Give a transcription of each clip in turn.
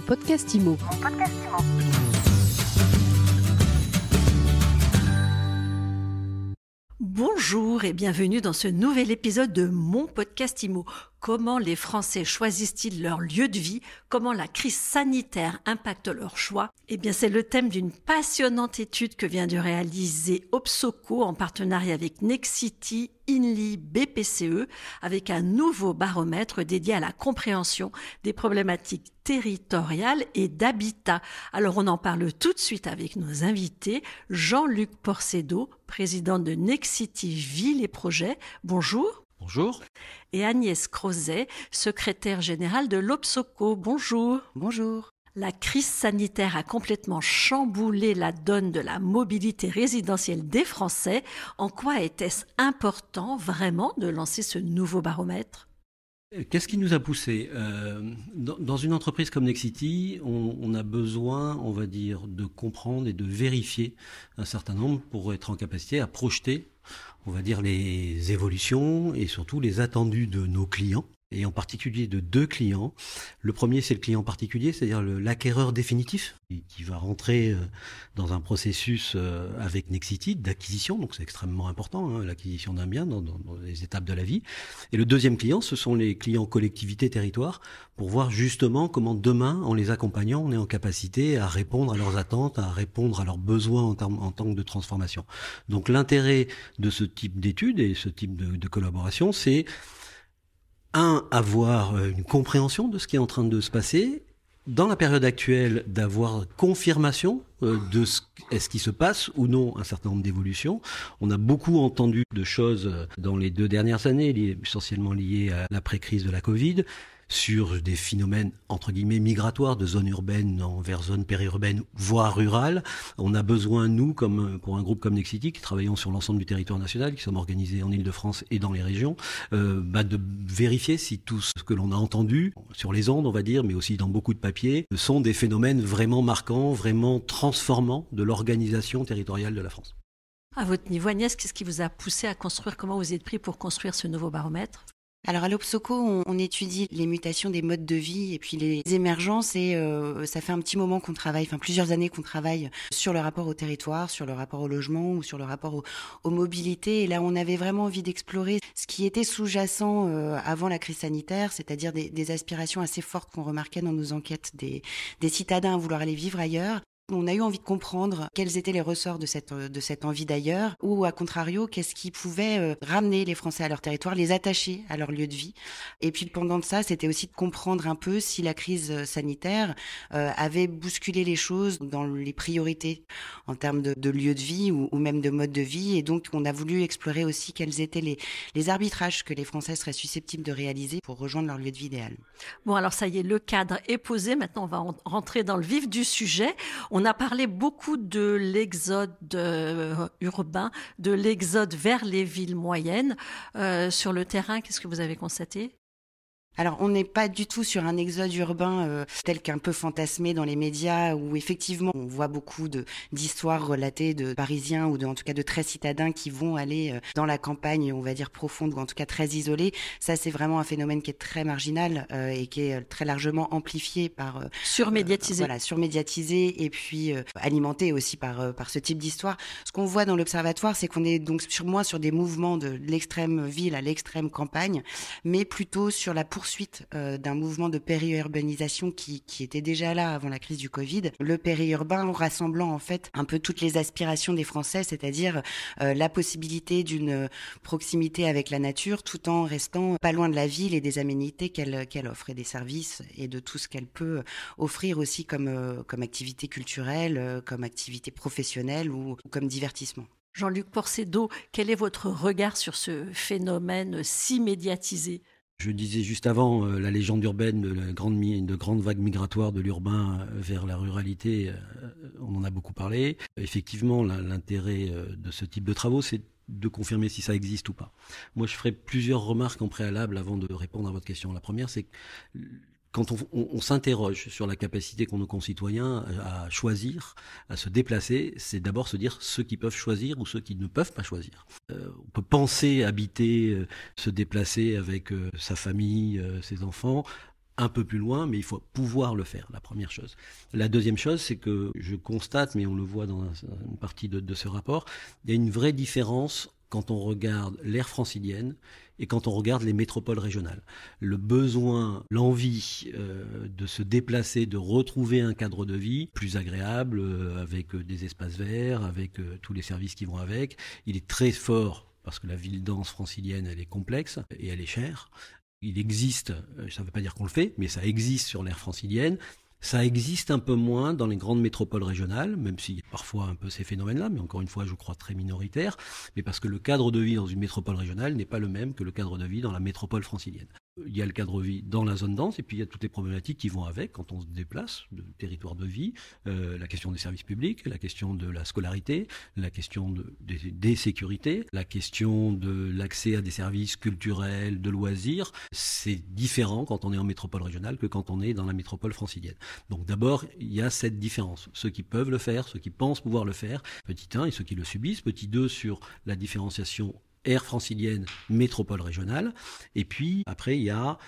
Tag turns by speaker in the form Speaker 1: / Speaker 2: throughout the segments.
Speaker 1: Podcast IMO.
Speaker 2: Bonjour et bienvenue dans ce nouvel épisode de mon podcast IMO. Comment les Français choisissent-ils leur lieu de vie? Comment la crise sanitaire impacte leur choix? Eh bien, c'est le thème d'une passionnante étude que vient de réaliser Opsoco en partenariat avec Nexity, INLI, BPCE, avec un nouveau baromètre dédié à la compréhension des problématiques territoriales et d'habitat. Alors, on en parle tout de suite avec nos invités. Jean-Luc Porcedo, président de Nexity Ville et Projets. Bonjour.
Speaker 3: Bonjour.
Speaker 2: Et Agnès Crozet, secrétaire générale de l'Obsoco. Bonjour.
Speaker 4: Bonjour.
Speaker 2: La crise sanitaire a complètement chamboulé la donne de la mobilité résidentielle des Français. En quoi était-ce important vraiment de lancer ce nouveau baromètre?
Speaker 3: Qu'est-ce qui nous a poussé euh, dans, une entreprise comme Nexity, on, on, a besoin, on va dire, de comprendre et de vérifier un certain nombre pour être en capacité à projeter on va dire, les évolutions et surtout les attendus de nos clients et en particulier de deux clients. Le premier, c'est le client particulier, c'est-à-dire l'acquéreur définitif, qui va rentrer euh, dans un processus euh, avec Nexity d'acquisition, donc c'est extrêmement important, hein, l'acquisition d'un bien dans, les étapes de la vie. Et le deuxième client, ce sont les clients collectivités territoires, pour voir justement comment demain, en les accompagnant, on est en capacité à répondre à leurs attentes, à répondre à leurs besoins en, en tant que de transformation. Donc l'intérêt de ce type d'études et ce type de collaboration, c'est un, avoir euh, une compréhension de ce qui est en train de se passer, dans la période actuelle, d'avoir confirmation euh, de ce, est-ce qui se passe ou non un certain nombre d'évolutions. On a beaucoup entendu de choses euh, dans les deux dernières années, essentiellement liées à l'après-crise de la Covid, sur des phénomènes entre guillemets migratoires de zones urbaines vers zones périurbaines, voire rurales. On a besoin, nous, comme pour un groupe comme Nexity, qui travaillons sur l'ensemble du territoire national, qui sommes organisés en Ile-de-France et dans les régions, euh, bah de vérifier si tout ce que l'on a entendu sur les ondes, on va dire, mais aussi dans beaucoup de papiers, sont des phénomènes vraiment marquants, vraiment transformants de l'organisation territoriale de la France.
Speaker 2: À votre niveau, Agnès, qu'est-ce qui vous a poussé à construire Comment vous êtes pris pour construire ce nouveau baromètre?
Speaker 4: Alors à l'Obsoco, on, étudie les mutations des modes de vie et puis les émergences et euh, ça fait un petit moment qu'on travaille, enfin plusieurs années qu'on travaille sur le rapport au territoire, sur le rapport au logement ou sur le rapport aux mobilités. Et là, on avait vraiment envie d'explorer ce qui était sous-jacent euh, avant la crise sanitaire, c'est-à-dire des, des, aspirations assez fortes qu'on remarquait dans nos enquêtes des, des citadins à vouloir aller vivre ailleurs on a eu envie de comprendre quels étaient les ressorts de cette, de cette envie d'ailleurs, ou à contrario, qu'est-ce qui pouvait euh, ramener les Français à leur territoire, les attacher à leur lieu de vie. Et puis pendant ça, c'était aussi de comprendre un peu si la crise sanitaire euh, avait bousculé les choses dans les priorités en termes de, lieu de vie ou, même de mode de vie. Et donc, on a voulu explorer aussi quels étaient les, les arbitrages que les Français seraient susceptibles de réaliser pour rejoindre leur lieu de vie idéal.
Speaker 2: Bon, alors ça y est, le cadre est posé. Maintenant, on va rentrer dans le vif du sujet. On a parlé beaucoup de l'exode euh, urbain, de l'exode vers les villes moyennes. Euh, sur le terrain, qu'est-ce que vous avez constaté?
Speaker 4: Alors, on n'est pas du tout sur un exode urbain euh, tel qu'un peu fantasmé dans les médias, où effectivement on voit beaucoup d'histoires relatées de Parisiens ou de, en tout cas de très citadins qui vont aller euh, dans la campagne, on va dire profonde ou en tout cas très isolée. Ça, c'est vraiment un phénomène qui est très marginal euh, et qui est très largement amplifié par
Speaker 2: surmédiatisé.
Speaker 4: voilà, surmédiatisé et puis alimenté aussi par par ce type d'histoire. Ce qu'on voit dans l'observatoire, c'est qu'on est donc sur moins sur des mouvements de l'extrême ville à l'extrême campagne, mais plutôt sur la poursuite euh, d'un mouvement de périurbanisation qui, était déjà là avant la crise du Covid. Le périurbain rassemblant en fait un peu toutes les aspirations des Français, c'est-à-dire euh, la possibilité d'une proximité avec la nature tout en restant pas loin de la ville et des aménités qu'elle offre et des services et de tout ce qu'elle peut offrir aussi comme, euh, comme activité culturelle, comme activité professionnelle ou, ou comme divertissement.
Speaker 2: Jean-Luc Porcedo, quel est votre regard sur ce phénomène si médiatisé?
Speaker 3: Je disais juste avant euh, la légende urbaine de, la grande, de grandes vagues migratoires de l'urbain euh, vers la ruralité, euh, on en a beaucoup parlé. Effectivement, l'intérêt de ce type de travaux, c'est de confirmer si ça existe ou pas. Moi, je ferai plusieurs remarques en préalable avant de répondre à votre question. La première, c'est que quand on, s'interroge sur la capacité qu'ont nos concitoyens à choisir, à se déplacer, c'est d'abord se dire ceux qui peuvent choisir ou ceux qui ne peuvent pas choisir. Euh, on peut penser habiter, euh, se déplacer avec euh, sa famille, ses enfants, un peu plus loin, mais il faut pouvoir le faire, la première chose. La deuxième chose, c'est que je constate, mais on le voit dans une partie de, de ce rapport, il y a une vraie différence quand on regarde l'ère francilienne et quand on regarde les métropoles régionales. Le besoin, l'envie euh, de se déplacer, de retrouver un cadre de vie plus agréable, euh, avec euh, des espaces verts, avec tous les services qui vont avec, il est très fort parce que la ville dense francilienne, elle est complexe et elle est chère. Il existe, ça ne veut pas dire qu'on le fait, mais ça existe sur l'ère francilienne. Ça existe un peu moins dans les grandes métropoles régionales, même s'il y a parfois un peu ces phénomènes-là, mais encore une fois, je crois très minoritaire, mais parce que le cadre de vie dans une métropole régionale n'est pas le même que le cadre de vie dans la métropole francilienne il y a le cadre de vie dans la zone dense et puis il y a toutes les problématiques qui vont avec quand on se déplace de territoire de vie, euh, la question des services publics, la question de la scolarité, la question de, des, sécurités, la question de l'accès à des services culturels, de loisirs. C'est différent quand on est en métropole régionale que quand on est dans la métropole francilienne. Donc d'abord, il y a cette différence. Ceux qui peuvent le faire, ceux qui pensent pouvoir le faire, petit 1, et ceux qui le subissent, petit 2 sur la différenciation aire francilienne, métropole régionale. Et puis, après, il y a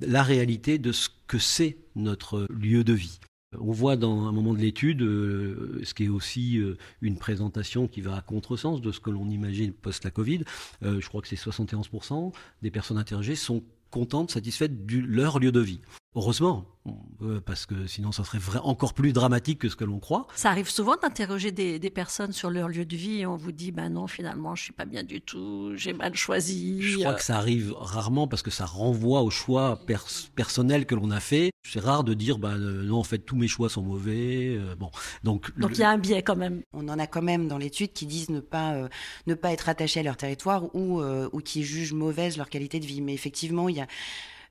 Speaker 3: la réalité de ce que c'est notre lieu de vie. On voit dans un moment de l'étude, euh, ce qui est aussi euh, une présentation qui va à contresens de ce que l'on imagine post la Covid. Euh, je crois que c'est 71% des personnes interrogées sont contentes, satisfaites de leur lieu de vie. Heureusement, parce que sinon ça serait vrai, encore plus dramatique que ce que l'on croit.
Speaker 2: Ça arrive souvent d'interroger des, personnes sur leur lieu de vie et on vous dit ben non finalement je suis pas bien du tout, j'ai mal choisi.
Speaker 3: Je crois que ça arrive rarement parce que ça renvoie au choix personnel que l'on a fait. C'est rare de dire ben non en fait tous mes choix sont mauvais. Euh, bon
Speaker 2: donc donc il y a un biais quand même.
Speaker 4: On en a quand même dans l'étude qui disent ne pas euh, ne pas être attachés à leur territoire ou ou qui jugent mauvaise leur qualité de vie. Mais effectivement il y a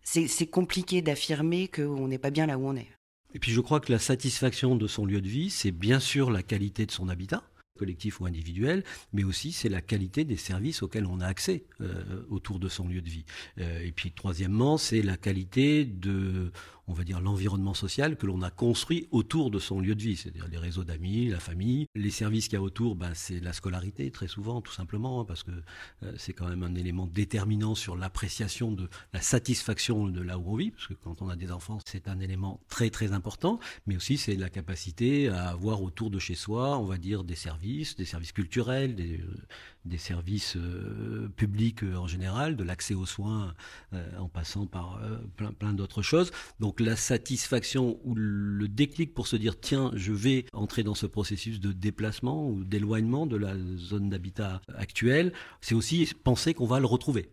Speaker 4: c'est compliqué d'affirmer qu'on n'est pas bien là où on est.
Speaker 3: Et puis je crois que la satisfaction de son lieu de vie, c'est bien sûr la qualité de son habitat collectif ou individuel, mais aussi c'est la qualité des services auxquels on a accès euh, autour de son lieu de vie. Euh, et puis troisièmement, c'est la qualité de, on va dire, l'environnement social que l'on a construit autour de son lieu de vie, c'est-à-dire les réseaux d'amis, la famille, les services qu'il y a autour, ben, c'est la scolarité très souvent, tout simplement, hein, parce que euh, c'est quand même un élément déterminant sur l'appréciation de la satisfaction de là où on vit, parce que quand on a des enfants, c'est un élément très très important, mais aussi c'est la capacité à avoir autour de chez soi, on va dire, des services, des services culturels, des, euh, services euh, publics en général, de l'accès aux soins en passant par plein, plein d'autres choses. Donc donc la satisfaction ou le déclic pour se dire tiens, je vais entrer dans ce processus de déplacement ou d'éloignement de la zone d'habitat actuelle, c'est aussi penser qu'on va le retrouver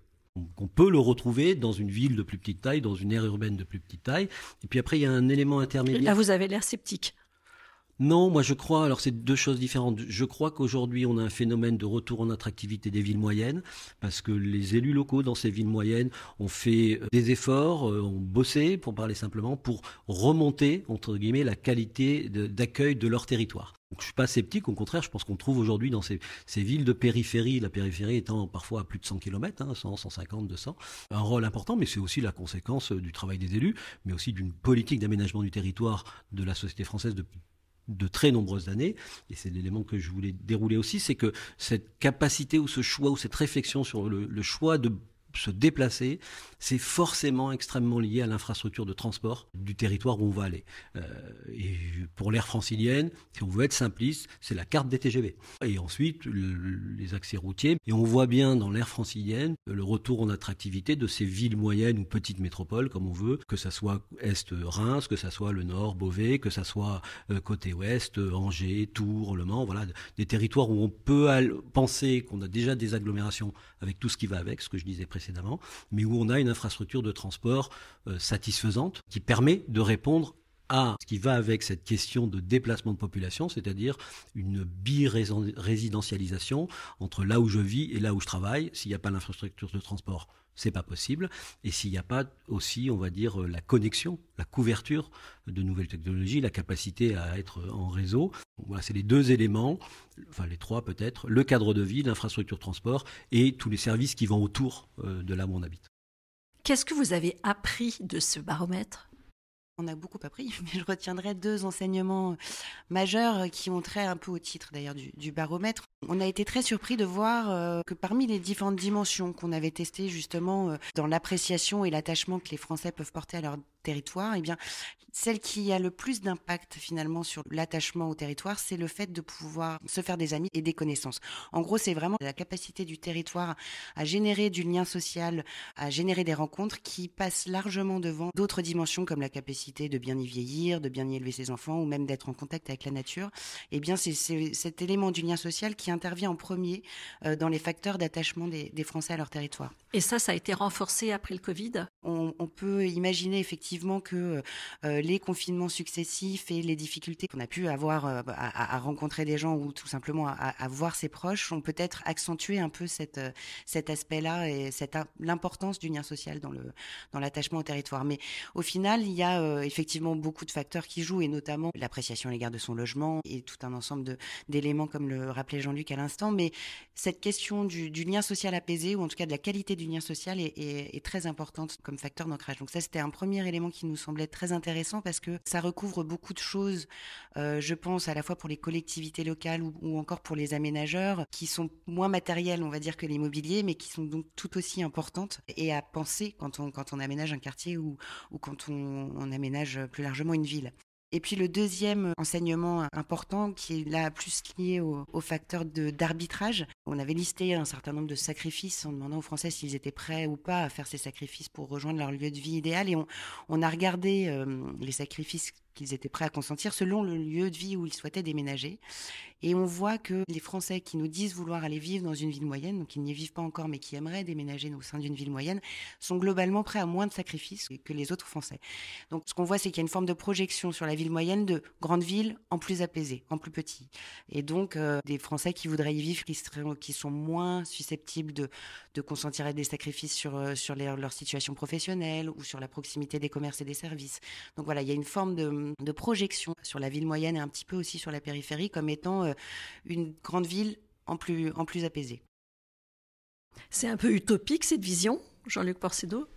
Speaker 3: qu'on peut le retrouver dans une ville de plus petite taille, dans une aire urbaine de plus petite taille. Et puis après, il y a un élément intermédiaire.
Speaker 2: Là, vous avez l'air sceptique.
Speaker 3: Non, moi je crois, alors c'est deux choses différentes. Je crois qu'aujourd'hui on a un phénomène de retour en attractivité des villes moyennes, parce que les élus locaux dans ces villes moyennes ont fait euh, des efforts, euh, ont bossé, pour parler simplement, pour remonter, entre guillemets, la qualité d'accueil de, leur territoire. Donc je suis pas sceptique, au contraire, je pense qu'on trouve aujourd'hui dans ces, villes de périphérie, la périphérie étant parfois à plus de 100 km, hein, 100, 150, 200, un rôle important, mais c'est aussi la conséquence euh, du travail des élus, mais aussi d'une politique d'aménagement du territoire de la société française depuis de très nombreuses années, et c'est l'élément que je voulais dérouler aussi, c'est que cette capacité ou ce choix ou cette réflexion sur le choix de se déplacer, c'est forcément extrêmement lié à l'infrastructure de transport du territoire où on va aller. Euh, et pour l'aire francilienne, si on veut être simpliste, c'est la carte des TGV. Et ensuite, les accès routiers. Et on voit bien dans l'aire francilienne le retour en attractivité de ces villes moyennes ou petites métropoles, comme on veut, que ça soit Est-Reims, que ça soit le Nord, Beauvais, que ça soit euh, côté Ouest, Angers, Tours, Le Mans, voilà, des territoires où on peut penser qu'on a déjà des agglomérations avec tout ce qui va avec, ce que je disais précédemment précédemment, mais où on a une infrastructure de transport euh, satisfaisante qui permet de répondre à ce qui va avec cette question de déplacement de population, c'est-à-dire une bi-résidentialisation entre là où je vis et là où je travaille. S'il n'y a pas l'infrastructure de transport, c'est pas possible. Et s'il n'y a pas aussi, on va dire, la connexion, la couverture de nouvelles technologies, la capacité à être en réseau. Voilà, c'est les deux éléments, enfin les trois peut-être, le cadre de vie, l'infrastructure de transport et tous les services qui vont autour euh, de là où on habite.
Speaker 2: Qu'est-ce que vous avez appris de ce baromètre?
Speaker 4: On a beaucoup appris, mais je retiendrai deux enseignements majeurs qui ont trait un peu au titre d'ailleurs du, baromètre. On a été très surpris de voir euh, que parmi les différentes dimensions qu'on avait testées justement euh, dans l'appréciation et l'attachement que les Français peuvent porter à leur territoire, eh bien, celle qui a le plus d'impact finalement sur l'attachement au territoire, c'est le fait de pouvoir se faire des amis et des connaissances. En gros, c'est vraiment la capacité du territoire à générer du lien social, à générer des rencontres qui passent largement devant d'autres dimensions comme la capacité de bien y vieillir, de bien y élever ses enfants ou même d'être en contact avec la nature. Eh bien, c'est cet élément du lien social qui intervient en premier euh, dans les facteurs d'attachement des, Français à leur territoire.
Speaker 2: Et ça, ça a été renforcé après le Covid?
Speaker 4: On, peut imaginer effectivement que euh, les confinements successifs et les difficultés qu'on a pu avoir euh, à, rencontrer des gens ou tout simplement à, voir ses proches ont peut-être accentué un peu cette, euh, cet aspect-là et l'importance du lien social dans, le, dans l'attachement au territoire. Mais au final, il y a euh, effectivement beaucoup de facteurs qui jouent et notamment l'appréciation à l'égard de son logement et tout un ensemble d'éléments comme le rappelait Jean-Luc à l'instant. Mais cette question du, lien social apaisé ou en tout cas de la qualité du lien social est, très importante comme facteur d'ancrage. Donc ça, c'était un premier élément qui nous semblait très intéressant parce que ça recouvre beaucoup de choses, euh, je pense, à la fois pour les collectivités locales ou, encore pour les aménageurs, qui sont moins matérielles, on va dire, que l'immobilier, mais qui sont donc tout aussi importantes et à penser quand on, aménage un quartier ou, quand on aménage plus largement une ville. Et puis le deuxième enseignement important, qui est là plus lié au, facteur d'arbitrage, on avait listé un certain nombre de sacrifices en demandant aux Français s'ils étaient prêts ou pas à faire ces sacrifices pour rejoindre leur lieu de vie idéal. Et on, on a regardé euh, les sacrifices qu'ils étaient prêts à consentir selon le lieu de vie où ils souhaitaient déménager. Et on voit que les Français qui nous disent vouloir aller vivre dans une ville moyenne, donc ils n'y vivent pas encore mais qui aimeraient déménager au sein d'une ville moyenne, sont globalement prêts à moins de sacrifices que les autres Français. Donc ce qu'on voit, c'est qu'il y a une forme de projection sur la ville moyenne de grande ville en plus apaisée, en plus petit. Et donc euh, des Français qui voudraient y vivre, qui, qui sont moins susceptibles de, de consentir à des sacrifices sur, euh, sur leur situation professionnelle ou sur la proximité des commerces et des services. Donc voilà, il y a une forme de, de projection sur la ville moyenne et un petit peu aussi sur la périphérie comme étant euh, une grande ville en plus, en plus apaisée.
Speaker 2: C'est un peu utopique cette vision, Jean-Luc Porcedo?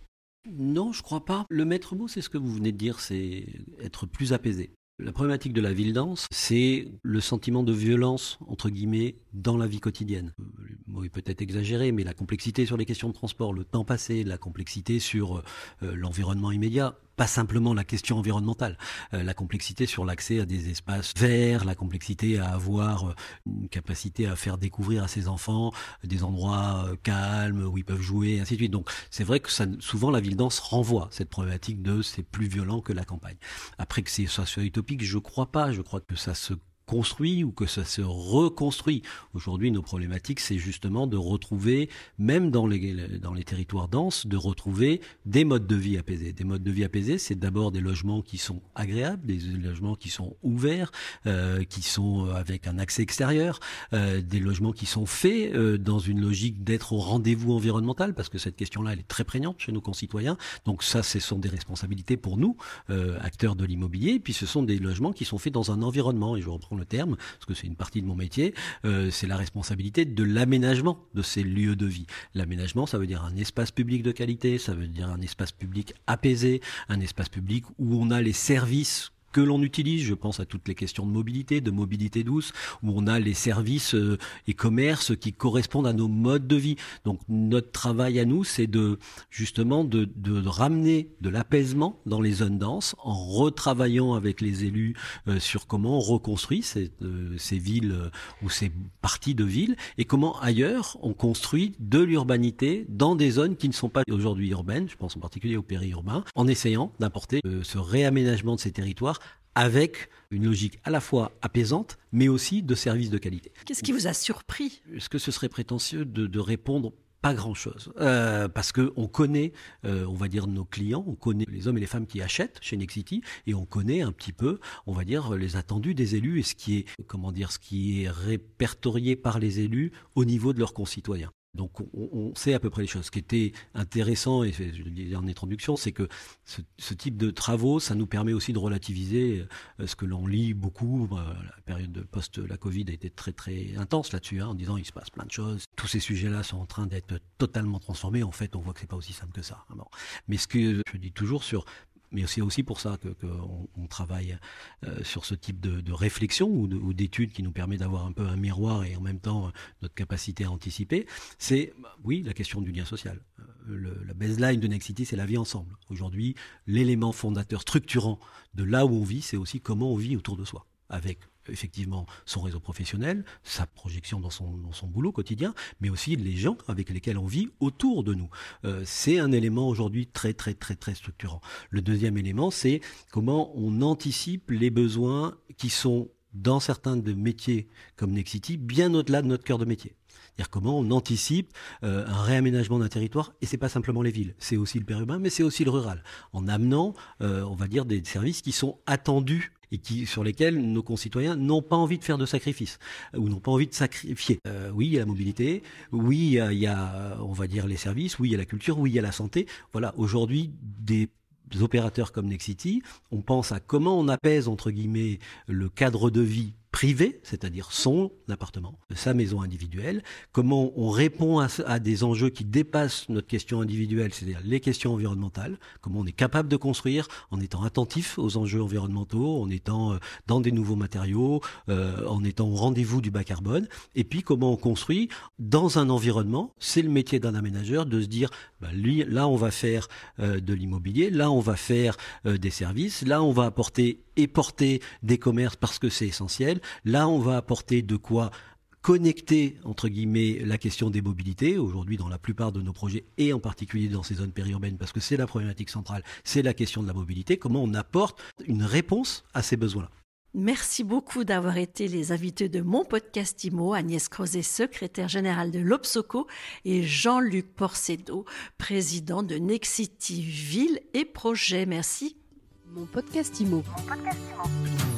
Speaker 3: Non, je crois pas. Le maître mot, c'est ce que vous venez de dire, c'est être plus apaisé. La problématique de la ville dense, c'est le sentiment de violence, entre guillemets, dans la vie quotidienne. Le mot est peut-être exagéré, mais la complexité sur les questions de transport, le temps passé, la complexité sur euh, l'environnement immédiat, pas simplement la question environnementale, euh, la complexité sur l'accès à des espaces verts, la complexité à avoir euh, une capacité à faire découvrir à ses enfants des endroits euh, calmes où ils peuvent jouer, ainsi de suite. Donc c'est vrai que ça, souvent la ville dense renvoie cette problématique de c'est plus violent que la campagne. Après que c'est soit utopique, je crois pas. Je crois que ça se construit ou que ça se reconstruit. Aujourd'hui, nos problématiques, c'est justement de retrouver, même dans les, dans les territoires denses, de retrouver des modes de vie apaisés. Des modes de vie apaisés, c'est d'abord des logements qui sont agréables, des logements qui sont ouverts, euh, qui sont avec un accès extérieur, euh, des logements qui sont faits euh, dans une logique d'être au rendez-vous environnemental, parce que cette question-là, elle est très prégnante chez nos concitoyens. Donc ça, ce sont des responsabilités pour nous, euh, acteurs de l'immobilier. Puis ce sont des logements qui sont faits dans un environnement, et je le terme, parce que c'est une partie de mon métier, euh, c'est la responsabilité de l'aménagement de ces lieux de vie. L'aménagement, ça veut dire un espace public de qualité, ça veut dire un espace public apaisé, un espace public où on a les services que l'on utilise. Je pense à toutes les questions de mobilité, de mobilité douce, où on a les services euh, et commerces qui correspondent à nos modes de vie. Donc notre travail à nous, c'est de justement de, de, ramener de l'apaisement dans les zones denses en retravaillant avec les élus euh, sur comment on reconstruit ces, euh, ces villes ou ces parties de villes et comment ailleurs on construit de l'urbanité dans des zones qui ne sont pas aujourd'hui urbaines, je pense en particulier au périurbain, en essayant d'apporter ce réaménagement de ces territoires avec une logique à la fois apaisante, mais aussi de services de qualité.
Speaker 2: Qu'est-ce qui vous a surpris?
Speaker 3: Est-ce que ce serait prétentieux de, répondre pas grand-chose, euh, parce que on connaît, euh, on va dire nos clients, on connaît les hommes et les femmes qui achètent chez Nexity, et on connaît un petit peu, on va dire les attendus des élus et ce qui est, comment dire, ce qui est répertorié par les élus au niveau de leurs concitoyens. Donc on, sait à peu près les choses. Ce qui était intéressant, et je le disais en introduction, c'est que ce, type de travaux, ça nous permet aussi de relativiser euh, ce que l'on lit beaucoup. Euh, la période de post la Covid a été très très intense là-dessus, hein, en disant il se passe plein de choses. Tous ces sujets-là sont en train d'être totalement transformés. En fait, on voit que c'est pas aussi simple que ça. Mais ce que je dis toujours sur mais c'est aussi pour ça qu'on que travaille sur ce type de, réflexion ou d'études qui nous permet d'avoir un peu un miroir et en même temps notre capacité à anticiper. C'est, oui, la question du lien social. Le, la baseline de Nexity, c'est la vie ensemble. Aujourd'hui, l'élément fondateur structurant de là où on vit, c'est aussi comment on vit autour de soi, avec effectivement son réseau professionnel, sa projection dans son, boulot quotidien, mais aussi les gens avec lesquels on vit autour de nous. Euh, c'est un élément aujourd'hui très très très très structurant. Le deuxième élément, c'est comment on anticipe les besoins qui sont dans certains de métiers comme Nexity, bien au-delà de notre cœur de métier. C'est-à-dire comment on anticipe euh, un réaménagement d'un territoire, et c'est pas simplement les villes, c'est aussi le périurbain, mais c'est aussi le rural, en amenant, euh, on va dire, des services qui sont attendus et qui, sur lesquels nos concitoyens n'ont pas envie de faire de sacrifices ou n'ont pas envie de sacrifier. Euh, oui, il y a la mobilité, oui, il y, a, on va dire, les services, oui, il y a la culture, oui, il y a la santé. Voilà, aujourd'hui, des opérateurs comme Nexity, on pense à comment on apaise, entre guillemets, le cadre de vie privé, c'est-à-dire son appartement, sa maison individuelle, comment on répond à, des enjeux qui dépassent notre question individuelle, c'est-à-dire les questions environnementales, comment on est capable de construire en étant attentif aux enjeux environnementaux, en étant euh, dans des nouveaux matériaux, euh, en étant au rendez-vous du bas carbone, et puis comment on construit dans un environnement, c'est le métier d'un aménageur de se dire, bah, là on va faire euh, de l'immobilier, là on va faire des services, là on va apporter et porter des commerces parce que c'est essentiel. Là, on va apporter de quoi connecter entre guillemets la question des mobilités aujourd'hui dans la plupart de nos projets et en particulier dans ces zones périurbaines parce que c'est la problématique centrale, c'est la question de la mobilité, comment on apporte une réponse à ces besoins-là.
Speaker 2: Merci beaucoup d'avoir été les invités de mon podcast IMO, Agnès Crozet, secrétaire générale de l'Obsoco, et Jean-Luc Porcedo, président de Nexity Ville et Projet. Merci.
Speaker 1: Mon podcast IMO. Mon podcast IMO.